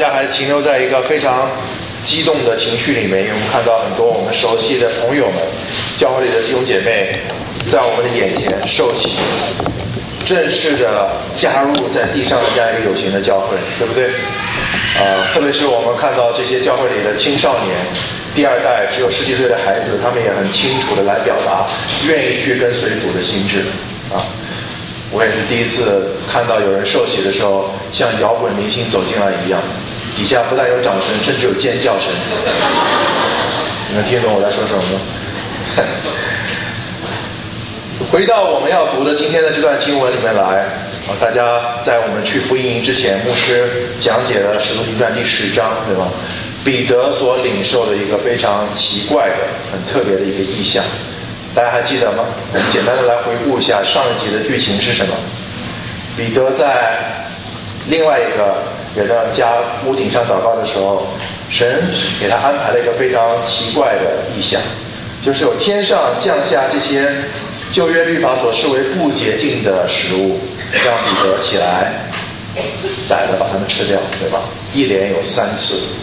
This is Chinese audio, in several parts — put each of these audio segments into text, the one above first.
大家还停留在一个非常激动的情绪里面，因为我们看到很多我们熟悉的朋友们，教会里的弟兄姐妹，在我们的眼前受洗，正式的加入在地上的这样一个有形的教会，对不对？啊，特别是我们看到这些教会里的青少年，第二代只有十几岁的孩子，他们也很清楚的来表达愿意去跟随主的心智，啊。我也是第一次看到有人受洗的时候，像摇滚明星走进来一样，底下不但有掌声，甚至有尖叫声。你能听懂我在说什么吗？回到我们要读的今天的这段经文里面来啊，大家在我们去福音营之前，牧师讲解了《使徒行传》第十章，对吗？彼得所领受的一个非常奇怪的、很特别的一个意象。大家还记得吗？我们简单的来回顾一下上一集的剧情是什么？彼得在另外一个人的家屋顶上祷告的时候，神给他安排了一个非常奇怪的意象，就是有天上降下这些旧约律法所视为不洁净的食物，让彼得起来宰了把它们吃掉，对吧？一连有三次。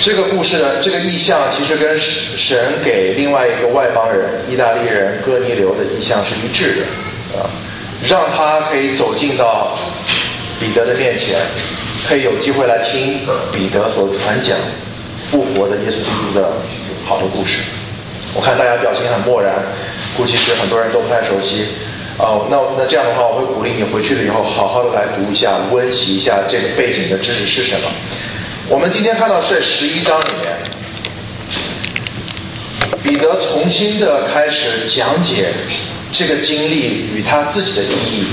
这个故事呢这个意象，其实跟神给另外一个外邦人意大利人哥尼流的意象是一致的，啊，让他可以走进到彼得的面前，可以有机会来听彼得所传讲复活的耶稣基督的好的故事。我看大家表情很漠然，估计是很多人都不太熟悉。哦，那那这样的话，我会鼓励你回去了以后，好好的来读一下，温习一下这个背景的知识是什么。我们今天看到是十一章里面，彼得重新的开始讲解这个经历与他自己的意义，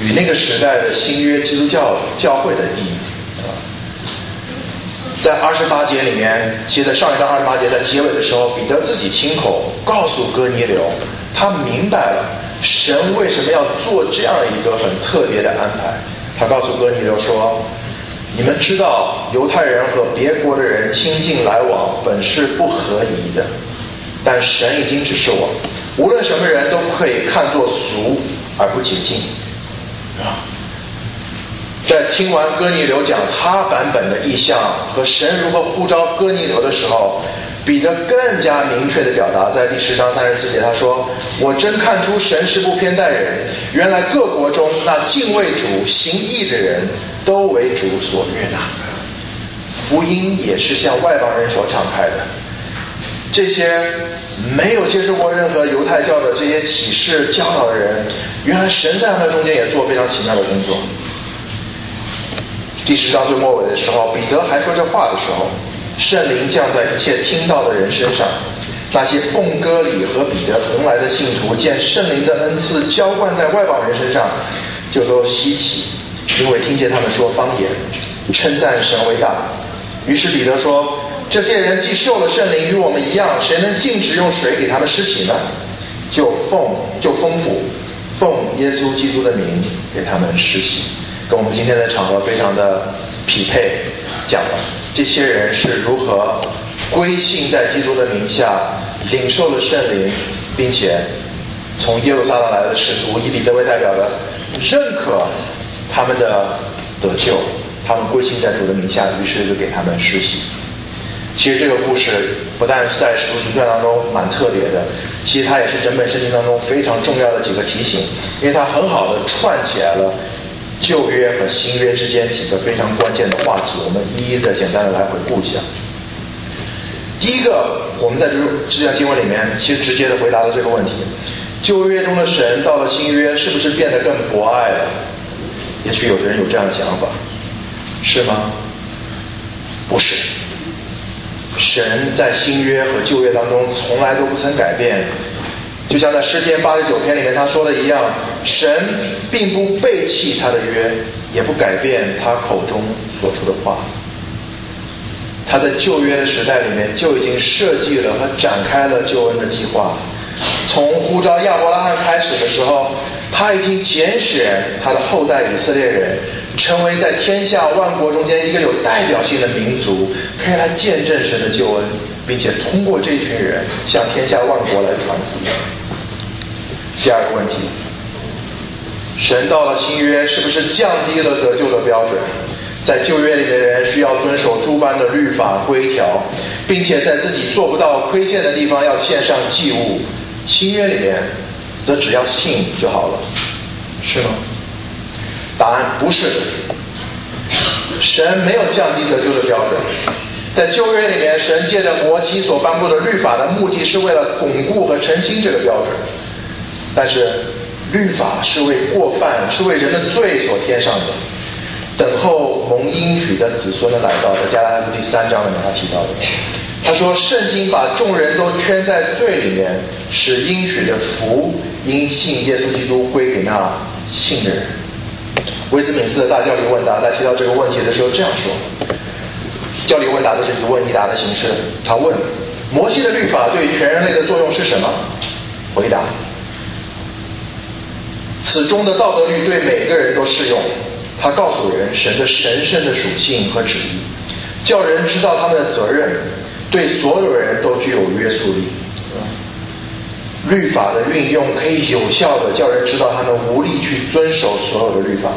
与那个时代的新约基督教教会的意义。在二十八节里面，其实在上一章二十八节在结尾的时候，彼得自己亲口告诉哥尼流，他明白了神为什么要做这样一个很特别的安排。他告诉哥尼流说。你们知道，犹太人和别国的人亲近来往本是不合宜的，但神已经指示我，无论什么人都不可以看作俗而不洁净。啊，在听完哥尼流讲他版本的意象和神如何呼召哥尼流的时候，彼得更加明确的表达，在第十章三十四节他说：“我真看出神是不偏待人，原来各国中那敬畏主行义的人。”都为主所悦纳，福音也是向外邦人所敞开的。这些没有接受过任何犹太教的这些启示教导的人，原来神在他们中间也做非常奇妙的工作。第十章最末尾的时候，彼得还说这话的时候，圣灵降在一切听到的人身上。那些奉歌里和彼得同来的信徒，见圣灵的恩赐浇灌在外邦人身上，就都稀奇。因为听见他们说方言，称赞神为大，于是彼得说：“这些人既受了圣灵，与我们一样，谁能禁止用水给他们施洗呢？就奉就丰富，奉耶稣基督的名给他们施洗，跟我们今天的场合非常的匹配。讲了这些人是如何归信在基督的名下，领受了圣灵，并且从耶路撒冷来的使徒以彼得为代表的认可。”他们的得救，他们归信在主的名下，于是就给他们施洗。其实这个故事不但是在使徒行传当中蛮特别的，其实它也是整本圣经当中非常重要的几个提醒，因为它很好的串起来了旧约和新约之间几个非常关键的话题。我们一一的简单的来回顾一下。第一个，我们在这这段经文里面，其实直接的回答了这个问题：旧约中的神到了新约，是不是变得更博爱了？也许有的人有这样的想法，是吗？不是。神在新约和旧约当中从来都不曾改变，就像在诗篇八十九篇里面他说的一样，神并不背弃他的约，也不改变他口中所出的话。他在旧约的时代里面就已经设计了和展开了救恩的计划，从呼召亚伯拉罕开始的时候。他已经拣选他的后代以色列人，成为在天下万国中间一个有代表性的民族，可以来见证神的救恩，并且通过这群人向天下万国来传福音。第二个问题，神到了新约，是不是降低了得救的标准？在旧约里的人需要遵守诸般的律法规条，并且在自己做不到亏欠的地方要献上祭物。新约里面，则只要信就好了，是吗？答案不是。神没有降低得救的标准。在旧约里面，神借着摩西所颁布的律法的目的是为了巩固和澄清这个标准。但是，律法是为过犯、是为人的罪所添上的。等候蒙应许的子孙的来到，在加拉太书第三章里面他提到的。他说：“圣经把众人都圈在罪里面，使应许的福因信耶稣基督归给那信的人。”威斯敏斯的大教理问答在提到这个问题的时候这样说：“教理问答都是一问一答的形式。他问：摩西的律法对全人类的作用是什么？回答：此中的道德律对每个人都适用。他告诉人神的神圣的属性和旨意，叫人知道他们的责任，对所有人都具有约束力。律法的运用可以有效的叫人知道他们无力去遵守所有的律法。”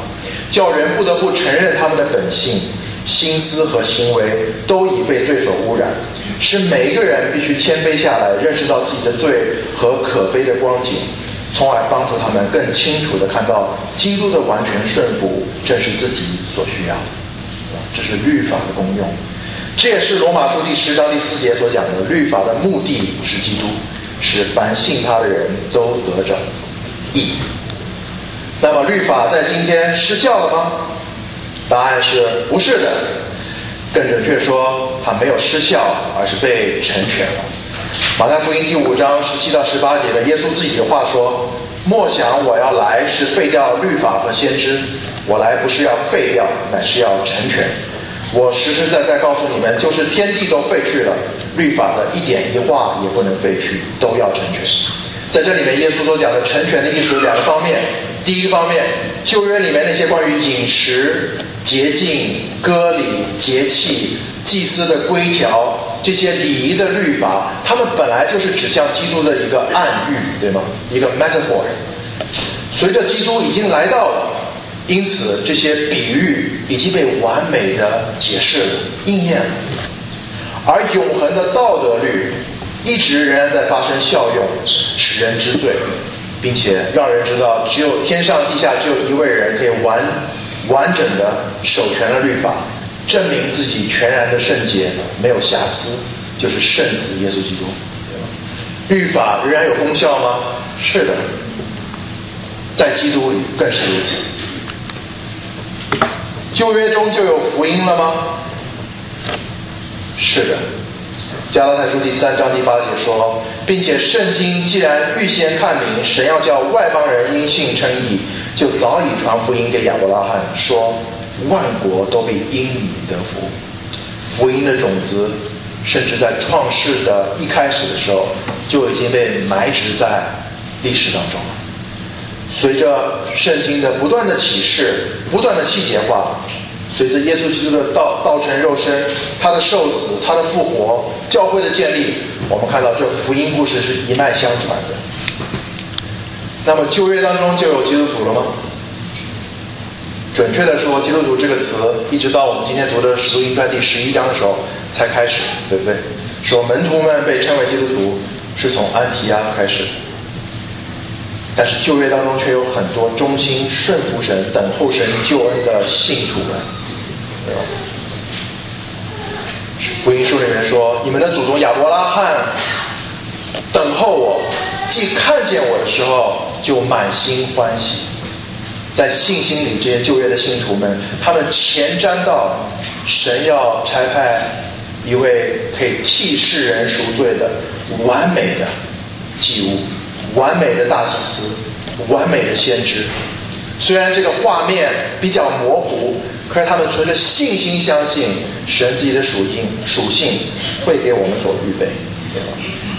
叫人不得不承认他们的本性、心思和行为都已被罪所污染，使每一个人必须谦卑下来，认识到自己的罪和可悲的光景，从而帮助他们更清楚地看到基督的完全顺服正是自己所需要。这是律法的功用，这也是罗马书第十章第四节所讲的：律法的目的是基督，使凡信他的人都得着义。那么律法在今天失效了吗？答案是不是的。更准确说，它没有失效，而是被成全了。马太福音第五章十七到十八节的耶稣自己的话说：“莫想我要来是废掉律法和先知，我来不是要废掉，乃是要成全。我实实在在告诉你们，就是天地都废去了，律法的一点一画也不能废去，都要成全。”在这里面，耶稣所讲的成全的意思有两个方面。第一个方面，旧约里面那些关于饮食、洁净、割礼、节气、祭司的规条这些礼仪的律法，他们本来就是指向基督的一个暗喻，对吗？一个 metaphor。随着基督已经来到了，因此这些比喻已经被完美的解释了、应验了。而永恒的道德律一直仍然在发生效用，使人知罪。并且让人知道，只有天上地下只有一位人可以完完整的守全了律法，证明自己全然的圣洁，没有瑕疵，就是圣子耶稣基督。律法仍然有功效吗？是的，在基督里更是如此。旧约中就有福音了吗？是的。加拉太书第三章第八节说，并且圣经既然预先看明，神要叫外邦人因信称义，就早已传福音给亚伯拉罕，说万国都必因你得福。福音的种子，甚至在创世的一开始的时候，就已经被埋植在历史当中了。随着圣经的不断的启示，不断的细节化。随着耶稣基督的道道成肉身，他的受死，他的复活，教会的建立，我们看到这福音故事是一脉相传的。那么旧约当中就有基督徒了吗？准确的说，基督徒这个词一直到我们今天读的使徒行传第十一章的时候才开始，对不对？说门徒们被称为基督徒是从安提阿开始。但是旧约当中却有很多忠心顺服神、等候神救恩的信徒们。福音书里面说：“你们的祖宗亚伯拉罕等候我，既看见我的时候，就满心欢喜。”在信心里，这些旧约的信徒们，他们前瞻到神要差派一位可以替世人赎罪的完美的祭物、完美的大祭司、完美的先知。虽然这个画面比较模糊。可是他们存着信心，相信神自己的属性属性会给我们所预备，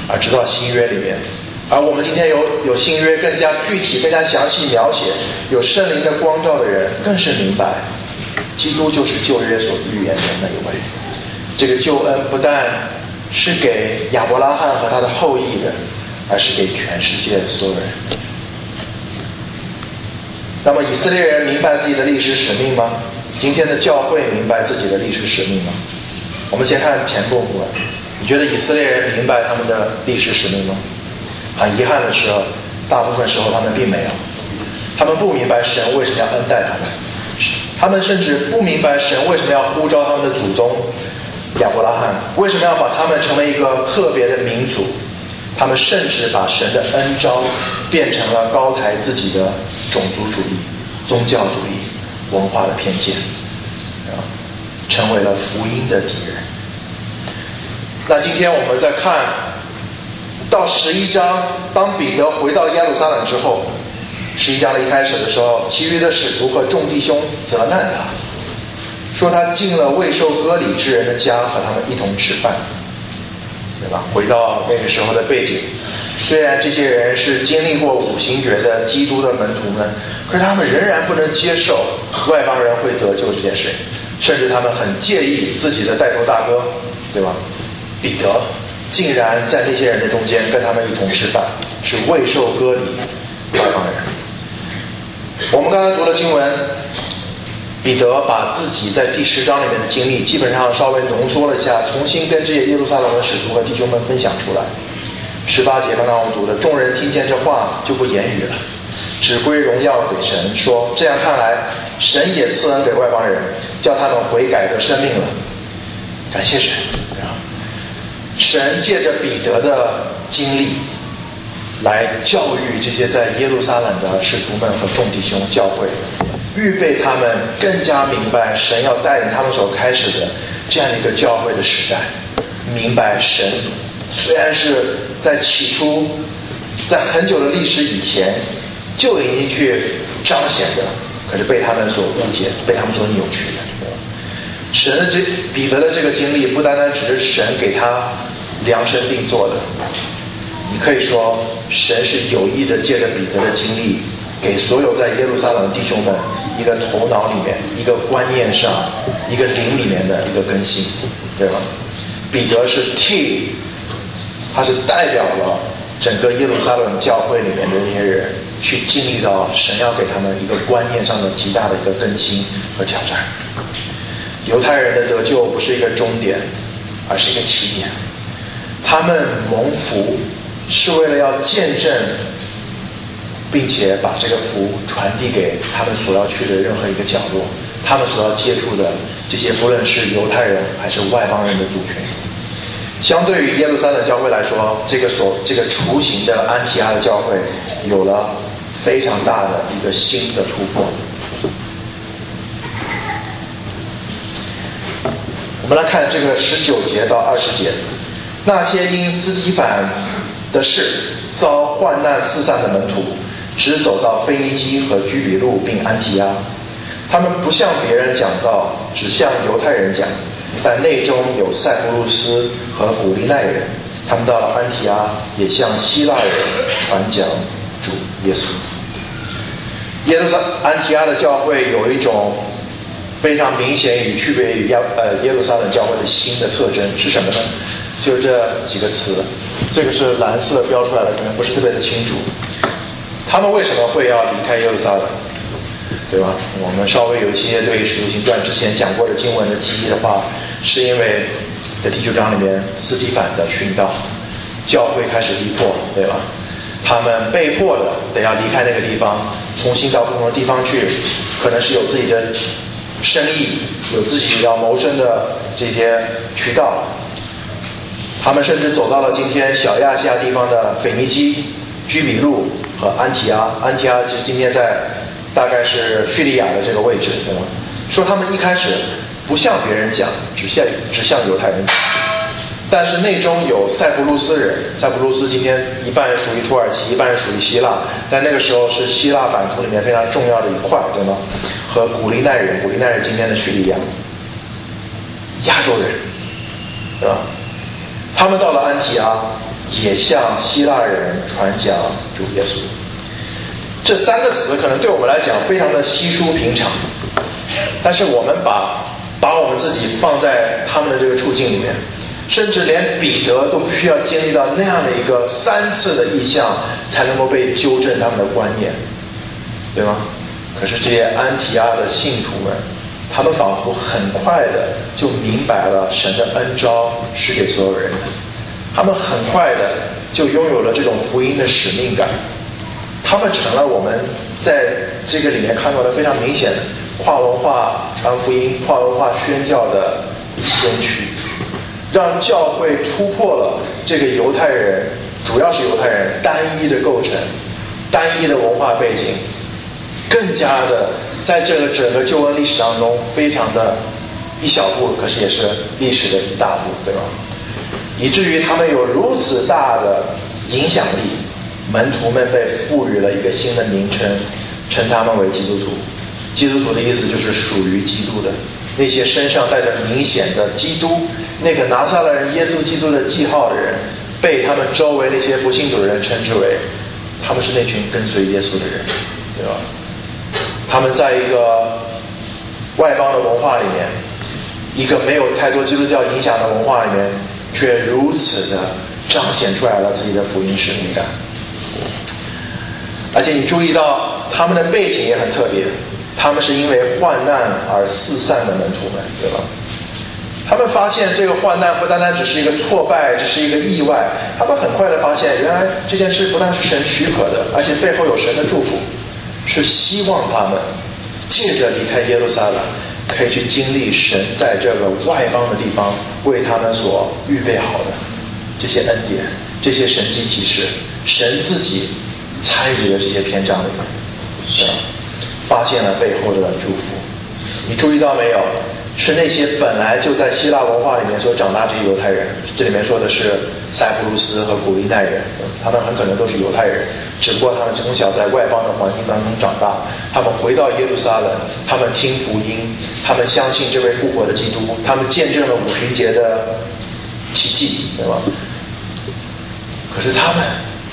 啊，直到新约里面，而我们今天有有新约更加具体、更加详细描写，有圣灵的光照的人，更是明白，基督就是旧约所预言的那一位。这个救恩不但是给亚伯拉罕和他的后裔的，而是给全世界所有人。那么以色列人明白自己的历史使命吗？今天的教会明白自己的历史使命吗？我们先看前部分，你觉得以色列人明白他们的历史使命吗？很遗憾的是，大部分时候他们并没有，他们不明白神为什么要恩待他们，他们甚至不明白神为什么要呼召他们的祖宗亚伯拉罕，为什么要把他们成为一个特别的民族。他们甚至把神的恩招变成了高抬自己的种族主义、宗教主义、文化的偏见，啊，成为了福音的敌人。那今天我们再看到十一章，当彼得回到耶路撒冷之后，十一章的一开始的时候，其余的使徒和众弟兄责难他，说他进了未受割礼之人的家，和他们一同吃饭。对吧？回到那个时候的背景，虽然这些人是经历过五行诀的基督的门徒们，可是他们仍然不能接受外邦人会得救这件事，甚至他们很介意自己的带头大哥，对吧？彼得竟然在那些人的中间跟他们一同吃饭，是未受割礼外邦人。我们刚才读了经文。彼得把自己在第十章里面的经历，基本上稍微浓缩了一下，重新跟这些耶路撒冷的使徒和弟兄们分享出来。十八节刚刚我们读的，众人听见这话就不言语了，只归荣耀给神，说：这样看来，神也赐恩给外邦人，叫他们悔改得生命了。感谢神啊！神借着彼得的经历，来教育这些在耶路撒冷的使徒们和众弟兄教会。预备他们更加明白神要带领他们所开始的这样一个教会的时代，明白神虽然是在起初，在很久的历史以前就已经去彰显的，可是被他们所误解，被他们所扭曲的。神的这彼得的这个经历，不单单只是神给他量身定做的，你可以说神是有意的借着彼得的经历，给所有在耶路撒冷的弟兄们。一个头脑里面，一个观念上，一个灵里面的一个更新，对吧？彼得是替，他是代表了整个耶路撒冷教会里面的那些人，去经历到神要给他们一个观念上的极大的一个更新和挑战。犹太人的得救不是一个终点，而是一个起点。他们蒙福是为了要见证。并且把这个福传递给他们所要去的任何一个角落，他们所要接触的这些，不论是犹太人还是外邦人的族群。相对于耶路撒冷教会来说，这个所这个雏形的安提阿的教会有了非常大的一个新的突破。我们来看这个十九节到二十节，那些因斯提凡的事遭患难四散的门徒。只走到腓尼基和居比路并安提阿，他们不向别人讲道，只向犹太人讲。但内中有塞浦路斯和古利奈人，他们到了安提阿，也向希腊人传讲主耶稣。耶路撒安提阿的教会有一种非常明显与区别于亚呃耶路撒冷教会的新的特征是什么呢？就这几个词，这个是蓝色标出来的，可能不是特别的清楚。他们为什么会要离开耶路撒冷？对吧？我们稍微有一些对《使徒行传》之前讲过的经文的记忆的话，是因为在第九章里面斯蒂凡的殉道，教会开始逼迫，对吧？他们被迫的得要离开那个地方，重新到不同的地方去，可能是有自己的生意，有自己要谋生的这些渠道。他们甚至走到了今天小亚细亚地方的腓尼基、居米路。和安提阿，安提阿其实今天在大概是叙利亚的这个位置，对吗？说他们一开始不向别人讲，只向只向犹太人讲，但是内中有塞浦路斯人，塞浦路斯今天一半属于土耳其，一半属于希腊，但那个时候是希腊版图里面非常重要的一块，对吗？和古利奈人，古利奈人今天的叙利亚，亚洲人，对吧？他们到了安提阿。也向希腊人传讲主耶稣，这三个词可能对我们来讲非常的稀疏平常，但是我们把把我们自己放在他们的这个处境里面，甚至连彼得都必须要经历到那样的一个三次的意象，才能够被纠正他们的观念，对吗？可是这些安提阿的信徒们，他们仿佛很快的就明白了神的恩招是给所有人，他们很快的就拥有了这种福音的使命感，他们成了我们在这个里面看到的非常明显的跨文化传福音、跨文化宣教的先驱，让教会突破了这个犹太人，主要是犹太人单一的构成、单一的文化背景。更加的，在这个整个旧恩历史当中，非常的一小步，可是也是历史的一大步，对吧？以至于他们有如此大的影响力，门徒们被赋予了一个新的名称，称他们为基督徒。基督徒的意思就是属于基督的那些身上带着明显的基督那个拿撒勒人耶稣基督的记号的人，被他们周围那些不信主的人称之为，他们是那群跟随耶稣的人，对吧？他们在一个外邦的文化里面，一个没有太多基督教影响的文化里面，却如此的彰显出来了自己的福音使命感。而且你注意到他们的背景也很特别，他们是因为患难而四散的门徒们，对吧？他们发现这个患难不单单只是一个挫败，只是一个意外，他们很快的发现，原来这件事不但是神许可的，而且背后有神的祝福。是希望他们借着离开耶路撒冷，可以去经历神在这个外邦的地方为他们所预备好的这些恩典、这些神迹启示，神自己参与的这些篇章里面，发现了背后的祝福。你注意到没有？是那些本来就在希腊文化里面所长大这些犹太人，这里面说的是塞浦路斯和古利奈人，他们很可能都是犹太人，只不过他们从小在外邦的环境当中长大，他们回到耶路撒冷，他们听福音，他们相信这位复活的基督，他们见证了五旬节的奇迹，对吧？可是他们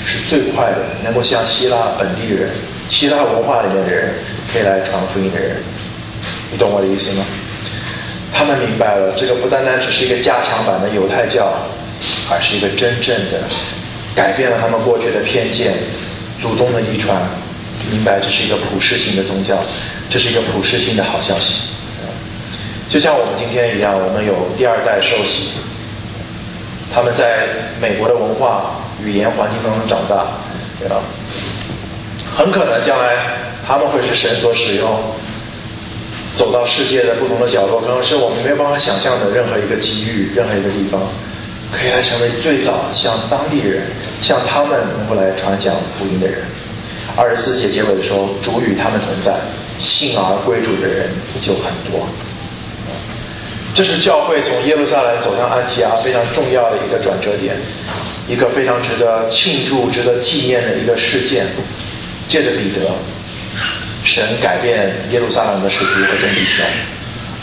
是最快的，能够像希腊本地人、希腊文化里面的人可以来传福音的人，你懂我的意思吗？他们明白了，这个不单单只是一个加强版的犹太教，而是一个真正的改变了他们过去的偏见、祖宗的遗传。明白这是一个普世性的宗教，这是一个普世性的好消息。就像我们今天一样，我们有第二代受洗，他们在美国的文化、语言环境当中长大，对吧？很可能将来他们会是神所使用。走到世界的不同的角落，可能是我们没有办法想象的任何一个机遇，任何一个地方，可以来成为最早向当地人、向他们能够来传讲福音的人。二十四节结尾的时候，主与他们同在，信而归主的人就很多。这是教会从耶路撒冷走向安提阿非常重要的一个转折点，一个非常值得庆祝、值得纪念的一个事件。借着彼得。神改变耶路撒冷的使徒和真理兄，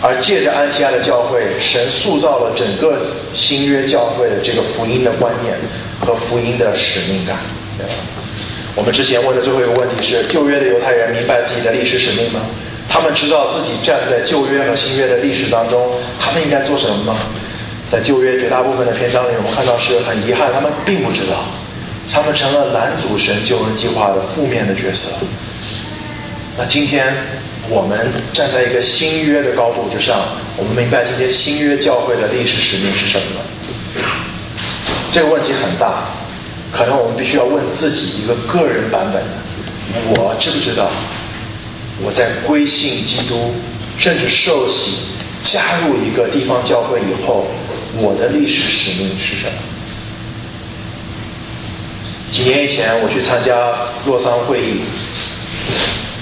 而借着安提阿的教会，神塑造了整个新约教会的这个福音的观念和福音的使命感。对吧我们之前问的最后一个问题是：旧约的犹太人明白自己的历史使命吗？他们知道自己站在旧约和新约的历史当中，他们应该做什么吗？在旧约绝大部分的篇章里，我们看到是很遗憾，他们并不知道，他们成了拦阻神救恩计划的负面的角色。那今天我们站在一个新约的高度之上，我们明白今天新约教会的历史使命是什么？这个问题很大，可能我们必须要问自己一个个人版本：我知不知道我在归信基督，甚至受洗加入一个地方教会以后，我的历史使命是什么？几年以前我去参加洛桑会议。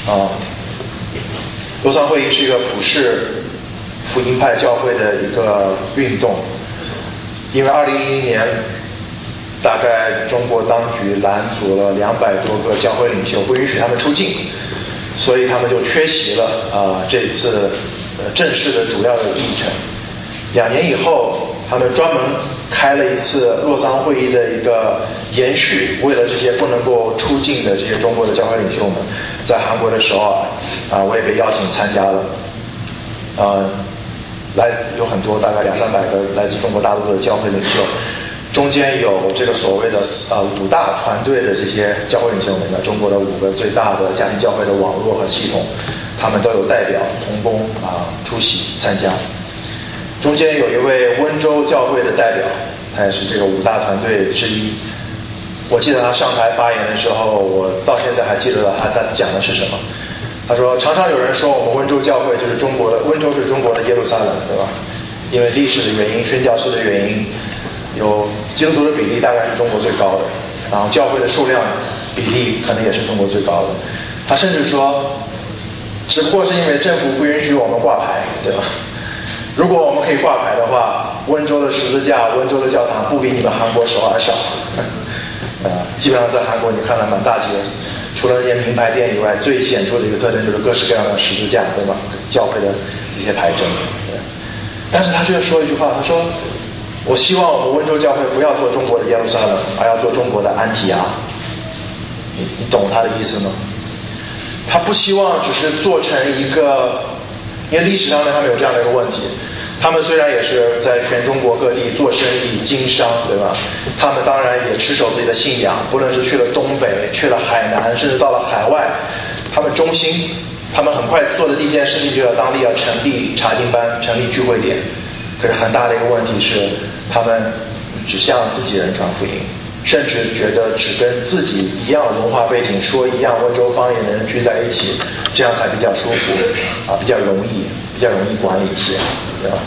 啊，洛桑会议是一个普世福音派教会的一个运动，因为二零一一年大概中国当局拦阻了两百多个教会领袖，不允许他们出境，所以他们就缺席了啊这次正式的主要的议程。两年以后，他们专门开了一次洛桑会议的一个延续，为了这些不能够出境的这些中国的教会领袖们。在韩国的时候啊，啊，我也被邀请参加了，呃，来有很多大概两三百个来自中国大陆的教会领袖，中间有这个所谓的呃五大团队的这些教会领袖们，那中国的五个最大的家庭教会的网络和系统，他们都有代表同工啊出席参加。中间有一位温州教会的代表，他也是这个五大团队之一。我记得他上台发言的时候，我到现在还记得他他讲的是什么。他说：“常常有人说我们温州教会就是中国的温州是中国的耶路撒冷，对吧？因为历史的原因、宣教士的原因，有基督徒的比例大概是中国最高的，然后教会的数量比例可能也是中国最高的。他甚至说，只不过是因为政府不允许我们挂牌，对吧？如果我们可以挂牌的话，温州的十字架、温州的教堂不比你们韩国首尔少。啊，基本上在韩国你看了满大街。”除了那些名牌店以外，最显著的一个特征就是各式各样的十字架，对吧？教会的这些牌证。对。但是他却说一句话，他说：“我希望我们温州教会不要做中国的耶路撒冷，而要做中国的安提亚。”你你懂他的意思吗？他不希望只是做成一个，因为历史上面他们有这样的一个问题。他们虽然也是在全中国各地做生意经商，对吧？他们当然也持守自己的信仰，不论是去了东北、去了海南，甚至到了海外，他们中心。他们很快做的第一件事情就要当地要成立查经班、成立聚会点。可是很大的一个问题是，他们只向自己人传福音，甚至觉得只跟自己一样文化背景、说一样温州方言的人聚在一起，这样才比较舒服啊，比较容易。比较容易管理一些，对吧？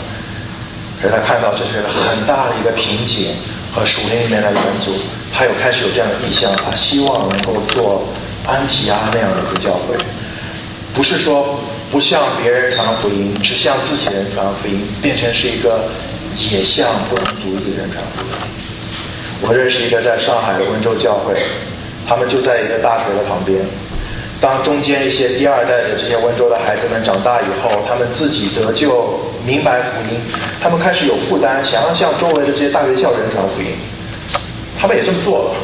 可是他看到这是很大的一个瓶颈和属灵里面的元素，他又开始有这样的意向，他希望能够做安提阿那样的一个教会，不是说不向别人传福音，只向自己人传福音，变成是一个也向不同族裔的人传福音。我认识一个在上海的温州教会，他们就在一个大学的旁边。当中间一些第二代的这些温州的孩子们长大以后，他们自己得救、明白福音，他们开始有负担，想要向周围的这些大学校园传福音。他们也这么做了，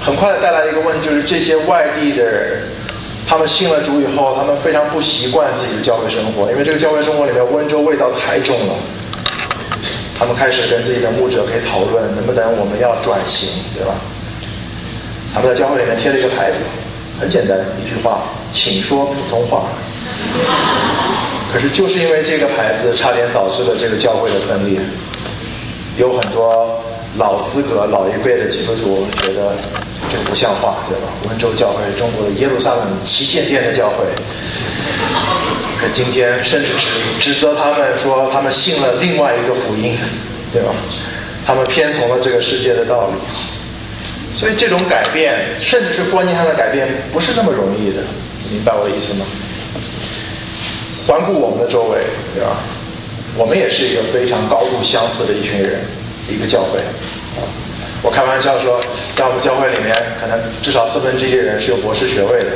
很快带来一个问题，就是这些外地的人，他们信了主以后，他们非常不习惯自己的教会生活，因为这个教会生活里面温州味道太重了。他们开始跟自己的牧者可以讨论，能不能我们要转型，对吧？他们在教会里面贴了一个牌子。很简单一句话，请说普通话。可是就是因为这个牌子，差点导致了这个教会的分裂。有很多老资格、老一辈的基督徒觉得这不像话，对吧？温州教会，中国的耶路撒冷旗舰店的教会，可今天甚至指指责他们说，他们信了另外一个福音，对吧？他们偏从了这个世界的道理。所以这种改变，甚至是观念上的改变，不是那么容易的，明白我的意思吗？环顾我们的周围，对吧？我们也是一个非常高度相似的一群人，一个教会。我开玩笑说，在我们教会里面，可能至少四分之一的人是有博士学位的。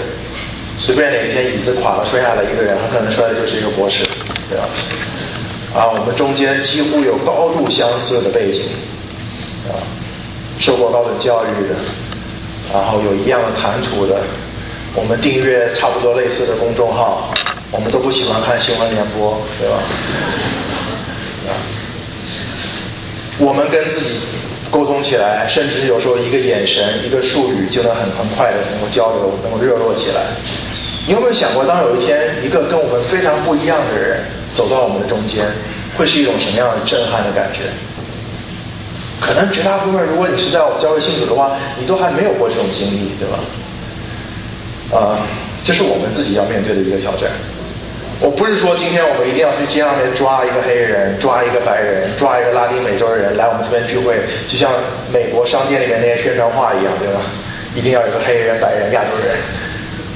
随便哪一天椅子垮了摔下来一个人，很可能摔的就是一个博士，对吧？啊，我们中间几乎有高度相似的背景，啊。受过高等教育的，然后有一样的谈吐的，我们订阅差不多类似的公众号，我们都不喜欢看新闻联播，对吧？啊我们跟自己沟通起来，甚至有时候一个眼神、一个术语就能很很快的能够交流，能够热络起来。你有没有想过，当有一天一个跟我们非常不一样的人走到我们的中间，会是一种什么样的震撼的感觉？可能绝大部分，如果你是在我们教会信主的话，你都还没有过这种经历，对吧？啊，这是我们自己要面对的一个挑战。我不是说今天我们一定要去街上面抓一个黑人、抓一个白人、抓一个拉丁美洲人来我们这边聚会，就像美国商店里面那些宣传画一样，对吧？一定要有个黑人、白人、亚洲人，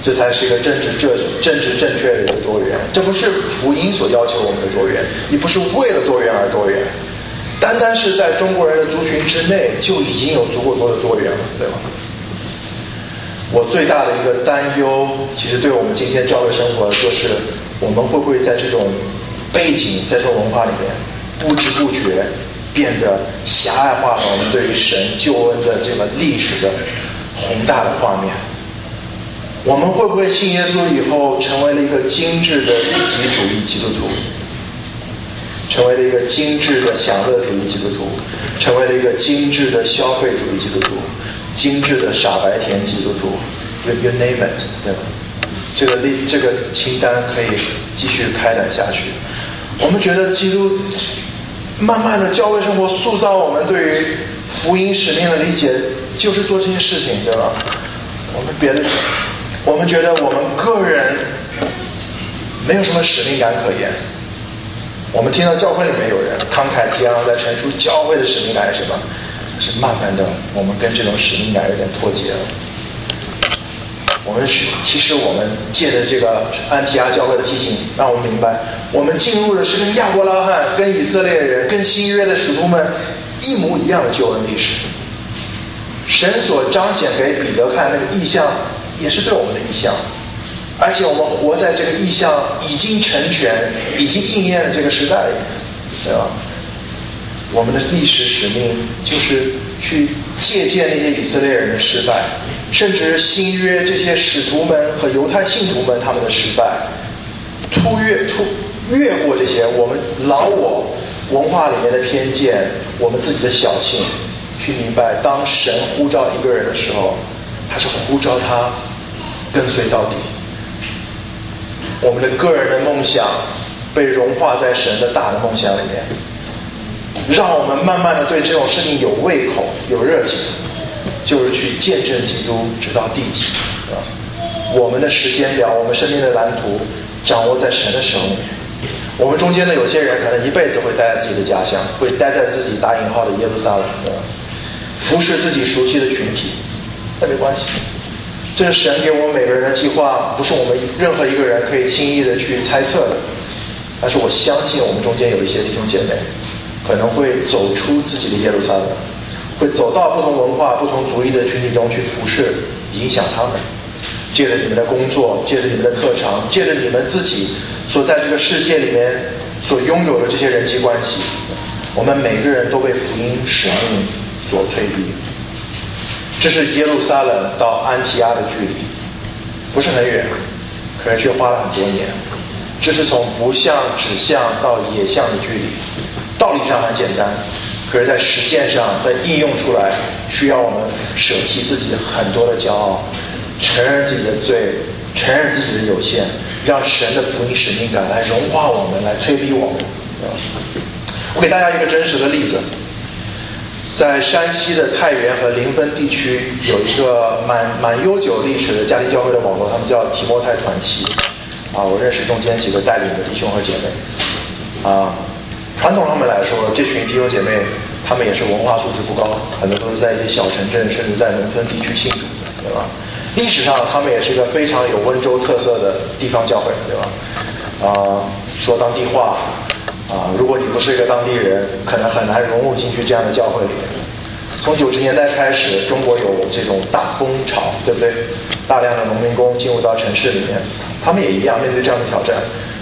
这才是一个政治正政治正确的多元。这不是福音所要求我们的多元，也不是为了多元而多元。单单是在中国人的族群之内，就已经有足够多的多元了，对吗？我最大的一个担忧，其实对我们今天教会生活，就是我们会不会在这种背景、在这种文化里面，不知不觉变得狭隘化了我们对于神救恩的这个历史的宏大的画面？我们会不会信耶稣以后，成为了一个精致的利己主义基督徒？成为了一个精致的享乐主义基督徒，成为了一个精致的消费主义基督徒，精致的傻白甜基督徒？You you name it，对吧？这个例这个清单可以继续开展下去。我们觉得基督慢慢的教会生活塑造我们对于福音使命的理解，就是做这些事情，对吧？我们别的，我们觉得我们个人没有什么使命感可言。我们听到教会里面有人慷慨激昂在陈述教会的使命感是什么？是慢慢的，我们跟这种使命感有点脱节了。我们是，其实我们借着这个安提阿教会的提醒，让我们明白，我们进入的是跟亚伯拉罕、跟以色列人、跟新约的使徒们一模一样的救恩历史。神所彰显给彼得看那个意象，也是对我们的意象，而且我们活在这个意象已经成全、已经应验的这个时代里，对吧？我们的历史使命就是去借鉴那些以色列人的失败。甚至新约这些使徒们和犹太信徒们他们的失败，突越突越过这些我们老我文化里面的偏见，我们自己的小性，去明白，当神呼召一个人的时候，他是呼召他跟随到底。我们的个人的梦想被融化在神的大的梦想里面，让我们慢慢的对这种事情有胃口、有热情。就是去见证基督，直到地极，啊！我们的时间表，我们生命的蓝图，掌握在神的手里。我们中间的有些人，可能一辈子会待在自己的家乡，会待在自己打引号的耶路撒冷，对吧？服侍自己熟悉的群体，那没关系。这是神给我们每个人的计划，不是我们任何一个人可以轻易的去猜测的。但是我相信，我们中间有一些弟兄姐妹，可能会走出自己的耶路撒冷。会走到不同文化、不同族裔的群体中去服侍、影响他们。借着你们的工作，借着你们的特长，借着你们自己所在这个世界里面所拥有的这些人际关系，我们每个人都被福音使命所催逼。这是耶路撒冷到安提阿的距离，不是很远，可是却花了很多年。这是从不向指向到野向的距离，道理上很简单。可是，在实践上，在应用出来，需要我们舍弃自己很多的骄傲，承认自己的罪，承认自己的有限，让神的福音使命感来融化我们，来催逼我们。我给大家一个真实的例子，在山西的太原和临汾地区，有一个蛮蛮悠久历史的家庭教会的网络，他们叫提摩太团契。啊，我认识中间几个带领的弟兄和姐妹。啊。传统上面来说，这群弟兄姐妹，他们也是文化素质不高，很多都是在一些小城镇，甚至在农村地区信主，对吧？历史上，他们也是一个非常有温州特色的地方教会，对吧？啊，说当地话，啊，如果你不是一个当地人，可能很难融入进去这样的教会里面。从九十年代开始，中国有这种大工潮，对不对？大量的农民工进入到城市里面，他们也一样面对这样的挑战。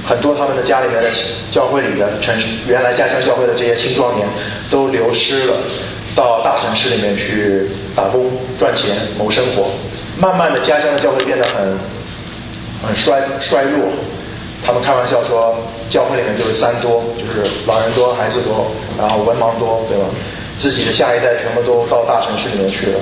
很多他们的家里面的教会里的城原来家乡教会的这些青壮年都流失了，到大城市里面去打工赚钱谋生活。慢慢的，家乡的教会变得很很衰衰弱。他们开玩笑说，教会里面就是三多，就是老人多、孩子多，然后文盲多，对吧？自己的下一代全部都到大城市里面去了。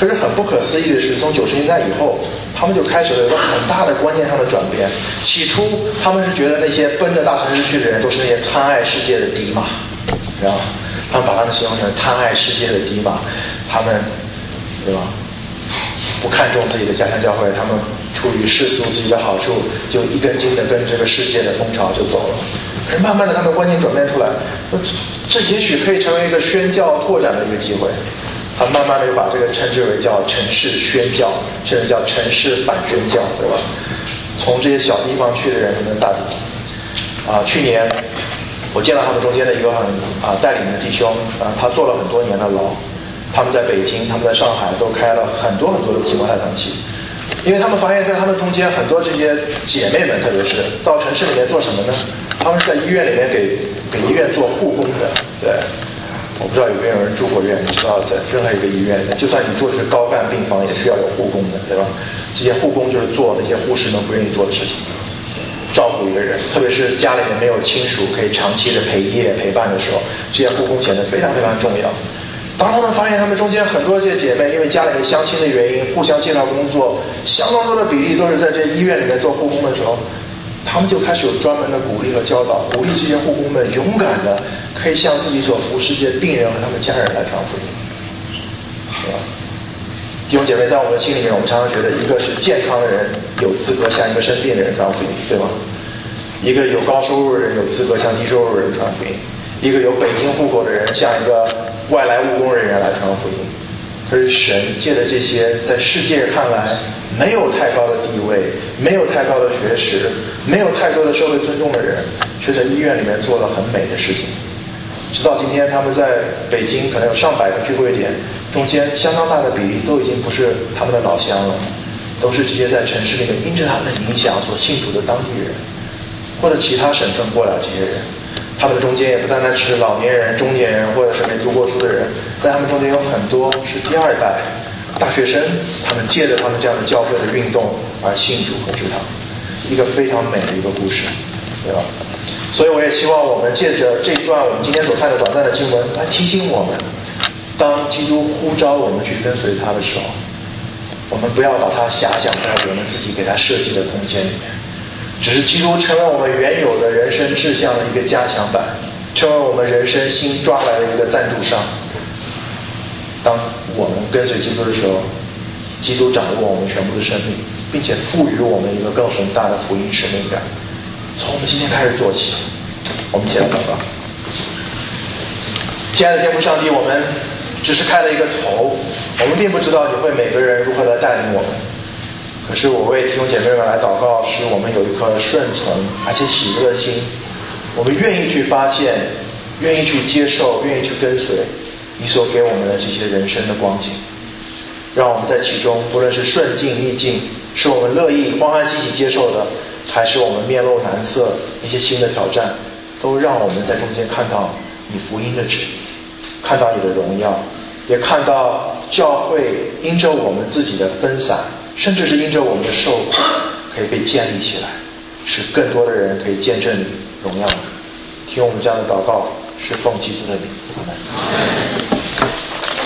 可是很不可思议的是，从九十年代以后，他们就开始了一个很大的观念上的转变。起初，他们是觉得那些奔着大城市去的人都是那些贪爱世界的敌马，知道吗？他们把他们形容成贪爱世界的敌马，他们，对吧？不看重自己的家乡教会，他们出于世俗自己的好处，就一根筋的跟这个世界的风潮就走了。可是慢慢的，他的观念转变出来，这这也许可以成为一个宣教拓展的一个机会。他慢慢的又把这个称之为叫城市宣教，甚至叫城市反宣教，对吧？从这些小地方去的人能大地方。啊，去年我见到他们中间的一个很啊带领的弟兄啊，他坐了很多年的牢。他们在北京，他们在上海都开了很多很多的提摩太团契，因为他们发现，在他们中间很多这些姐妹们，特别是到城市里面做什么呢？他们在医院里面给给医院做护工的，对。我不知道有没有人住过院，你知道在任何一个医院里面，就算你住的是高干病房，也需要有护工的，对吧？这些护工就是做那些护士们不愿意做的事情，照顾一个人，特别是家里面没有亲属可以长期的陪夜陪伴的时候，这些护工显得非常非常重要。当他们发现他们中间很多这些姐妹因为家里面相亲的原因，互相介绍工作，相当多的比例都是在这医院里面做护工的时候，他们就开始有专门的鼓励和教导，鼓励这些护工们勇敢的可以向自己所服侍的病人和他们家人来传福音，是吧？弟兄姐妹，在我们的心里面，我们常常觉得，一个是健康的人有资格向一个生病的人传福音，对吗？一个有高收入的人有资格向低收入的人传福音，一个有北京户口的人向一个外来务工人员来传福音。可是神借着这些在世界看来没有太高的地位、没有太高的学识、没有太多的社会尊重的人，却在医院里面做了很美的事情。直到今天，他们在北京可能有上百个聚会点，中间相当大的比例都已经不是他们的老乡了，都是这些在城市里面因着他们的影响所信主的当地人，或者其他省份过来这些人。他们中间也不单单是老年人、中年人，或者是没读过书的人，在他们中间有很多是第二代大学生，他们借着他们这样的教会的运动而信主和知道，一个非常美的一个故事，对吧？所以我也希望我们借着这一段我们今天所看的短暂的经文，来提醒我们：当基督呼召我们去跟随他的时候，我们不要把它遐想在我们自己给他设计的空间里面，只是基督成为我们原有的人生志向的一个加强版，成为我们人生新抓来的一个赞助商。当我们跟随基督的时候，基督掌握我们全部的生命，并且赋予我们一个更宏大的福音使命感。从我们今天开始做起，我们起来祷告。亲爱的天父上帝，我们只是开了一个头，我们并不知道你会每个人如何来带领我们。可是我为弟兄姐妹们来祷告，使我们有一颗顺从而且喜乐的心，我们愿意去发现，愿意去接受，愿意去跟随你所给我们的这些人生的光景，让我们在其中，不论是顺境逆境，是我们乐意欢欢喜喜接受的。还是我们面露难色，一些新的挑战，都让我们在中间看到你福音的旨意，看到你的荣耀，也看到教会因着我们自己的分散，甚至是因着我们的受苦，可以被建立起来，使更多的人可以见证你荣耀。听我们这样的祷告，是奉基督的名，阿门。